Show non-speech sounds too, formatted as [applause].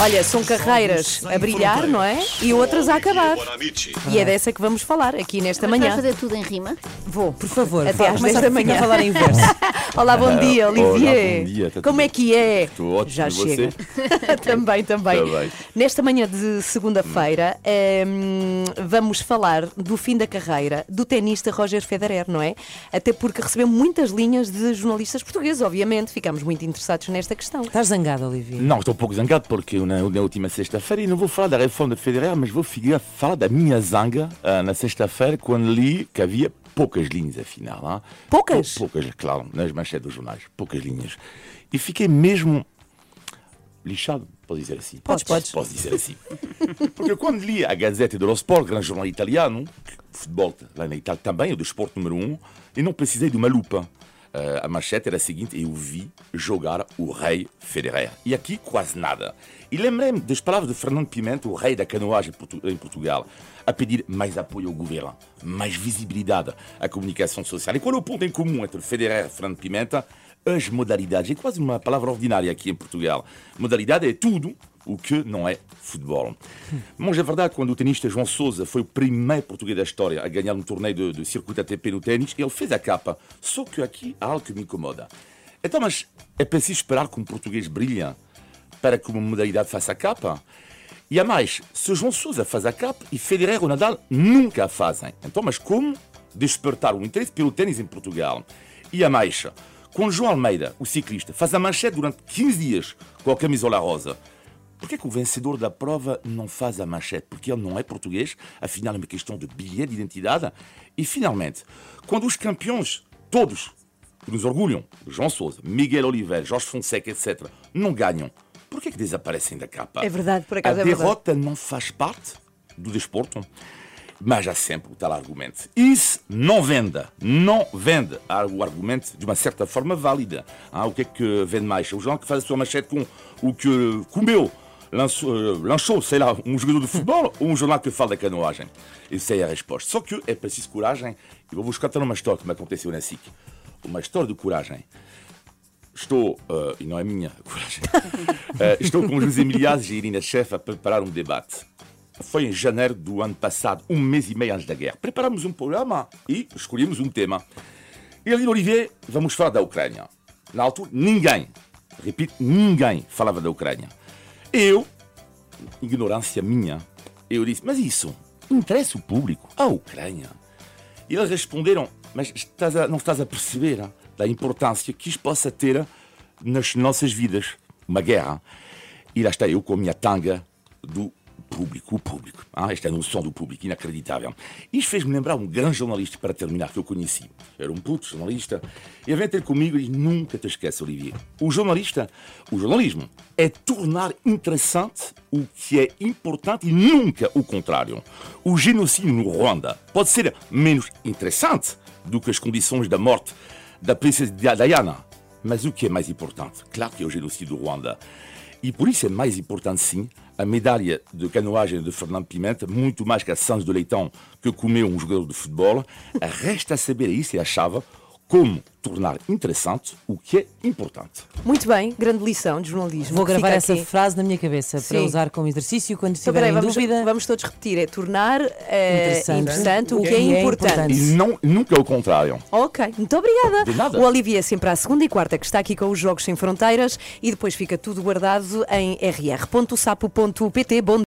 Olha, são carreiras a brilhar, não é? E outras a acabar. E é dessa que vamos falar aqui nesta Mas manhã. vai fazer tudo em rima? Vou. Por favor, Até às começa 10 da manhã. a falar em verso. [laughs] Olá, bom dia, Olá, Olivier. bom dia, tá Como tudo é que é? Estou ótimo, Já você? chega. [laughs] também, também. Também. Nesta manhã de segunda-feira, hum, vamos falar do fim da carreira do tenista Roger Federer, não é? Até porque recebeu muitas linhas de jornalistas portugueses, obviamente. Ficamos muito interessados nesta questão. Estás zangado, Olivia? Não, estou um pouco zangado porque na, na última sexta-feira, e não vou falar da reforma de Federer, mas vou ficar, falar da minha zanga ah, na sexta-feira, quando li que havia poucas linhas, afinal. ah. Poucas? Pou- Poucas, claro, nas manchetes dos jornais, poucas linhas. E fiquei mesmo lixado, posso dizer assim. Podes, podes. Posso dizer assim. Porque quando li a Gazeta dello Sport, grande jornal italiano, futebol lá na Itália também, é do esporte número um, e não precisei de uma lupa. Eh, a manchete era a seguinte: eu vi jogar o rei Federer. E aqui quase nada. E lembrei-me das palavras de Fernando Pimenta, o rei da canoagem em Portugal, a pedir mais apoio ao governo, mais visibilidade à comunicação social. E qual é o ponto em comum entre Federer e Fernando Pimenta? As modalidades. É quase uma palavra ordinária aqui em Portugal. Modalidade é tudo o que não é futebol. Mas é verdade, quando o tenista João Sousa foi o primeiro português da história a ganhar um torneio de, de circuito ATP no ténis, ele fez a capa. Só que aqui há algo que me incomoda. Então, mas é preciso esperar que um português brilhe para que uma modalidade faça a capa? E a mais, se João Sousa faz a capa e Federer ou Nadal nunca a fazem. Então, mas como despertar o interesse pelo ténis em Portugal? E a mais, quando João Almeida, o ciclista, faz a manchete durante 15 dias com a camisola rosa, por que, o vencedor da prova não faz a manchete? Porque ele não é português, afinal é uma questão de bilhete de identidade. E finalmente, quando os campeões, todos, que nos orgulham, João Sousa, Miguel Oliveira, Jorge Fonseca, etc., não ganham, por que, desaparecem da capa? É verdade, por acaso A é verdade. derrota não faz parte do desporto? Mas há sempre o tal argumento. Isso não vende, não vende. Há o argumento de uma certa forma válida. Ah, o que é que vende mais? O João que faz a sua manchete com o que comeu, lançou, sei lá, um jogador de futebol ou um jornal que fala da canoagem? Essa é a resposta. Só que é preciso coragem. E vou buscar também uma história que me aconteceu na SIC. Uma história de coragem. Estou, eh, e não é minha coragem, [laughs] Eh, estou com José Milhazes e Irina Chefe a preparar um debate. Foi em janeiro do ano passado, um mês e meio antes da guerra. Preparamos um programa e escolhemos um tema. E ali, Olivier, vamos falar da Ucrânia. Na altura, ninguém, repito, ninguém falava da Ucrânia. Eu, ignorância minha, eu disse, mas isso interessa o público, a Ucrânia. E eles responderam, mas estás a- não estás a perceber ah, da importância que isto possa ter nas nossas vidas, uma guerra. E lá está eu com a minha tanga do público, o público. Ah, esta noção do público, inacreditável. Isto fez-me lembrar um grande jornalista, para terminar, que eu conheci. Era um puto jornalista. Ele vem ter comigo e nunca te esquece, Olivier. O jornalista, o jornalismo, é tornar interessante o que é importante e nunca o contrário. O genocídio no Ruanda pode ser menos interessante do que as condições da morte da princesa Diana. Mas o que é mais importante? Claro que é o genocídio do Ruanda. E por isso é mais importante, sim, a medalha de canoagem de Fernando Pimenta, muito mais que a Santos do Leitão que comeu um jogador de futebol. Resta saber, isso é a chave, como tornar interessante o que é importante. Muito bem, grande lição de jornalismo. Vou gravar essa aqui. frase na minha cabeça Sim. para usar como exercício quando Então, estiver peraí, em vamos, dúvida. vamos todos repetir: é tornar eh, Interessante. interessante, o que é importante. E não, nunca o contrário. Ok, muito obrigada. De nada. O Olivia é sempre à segunda e quarta que está aqui com os Jogos Sem Fronteiras e depois fica tudo guardado em rr.sapo.pt. Bom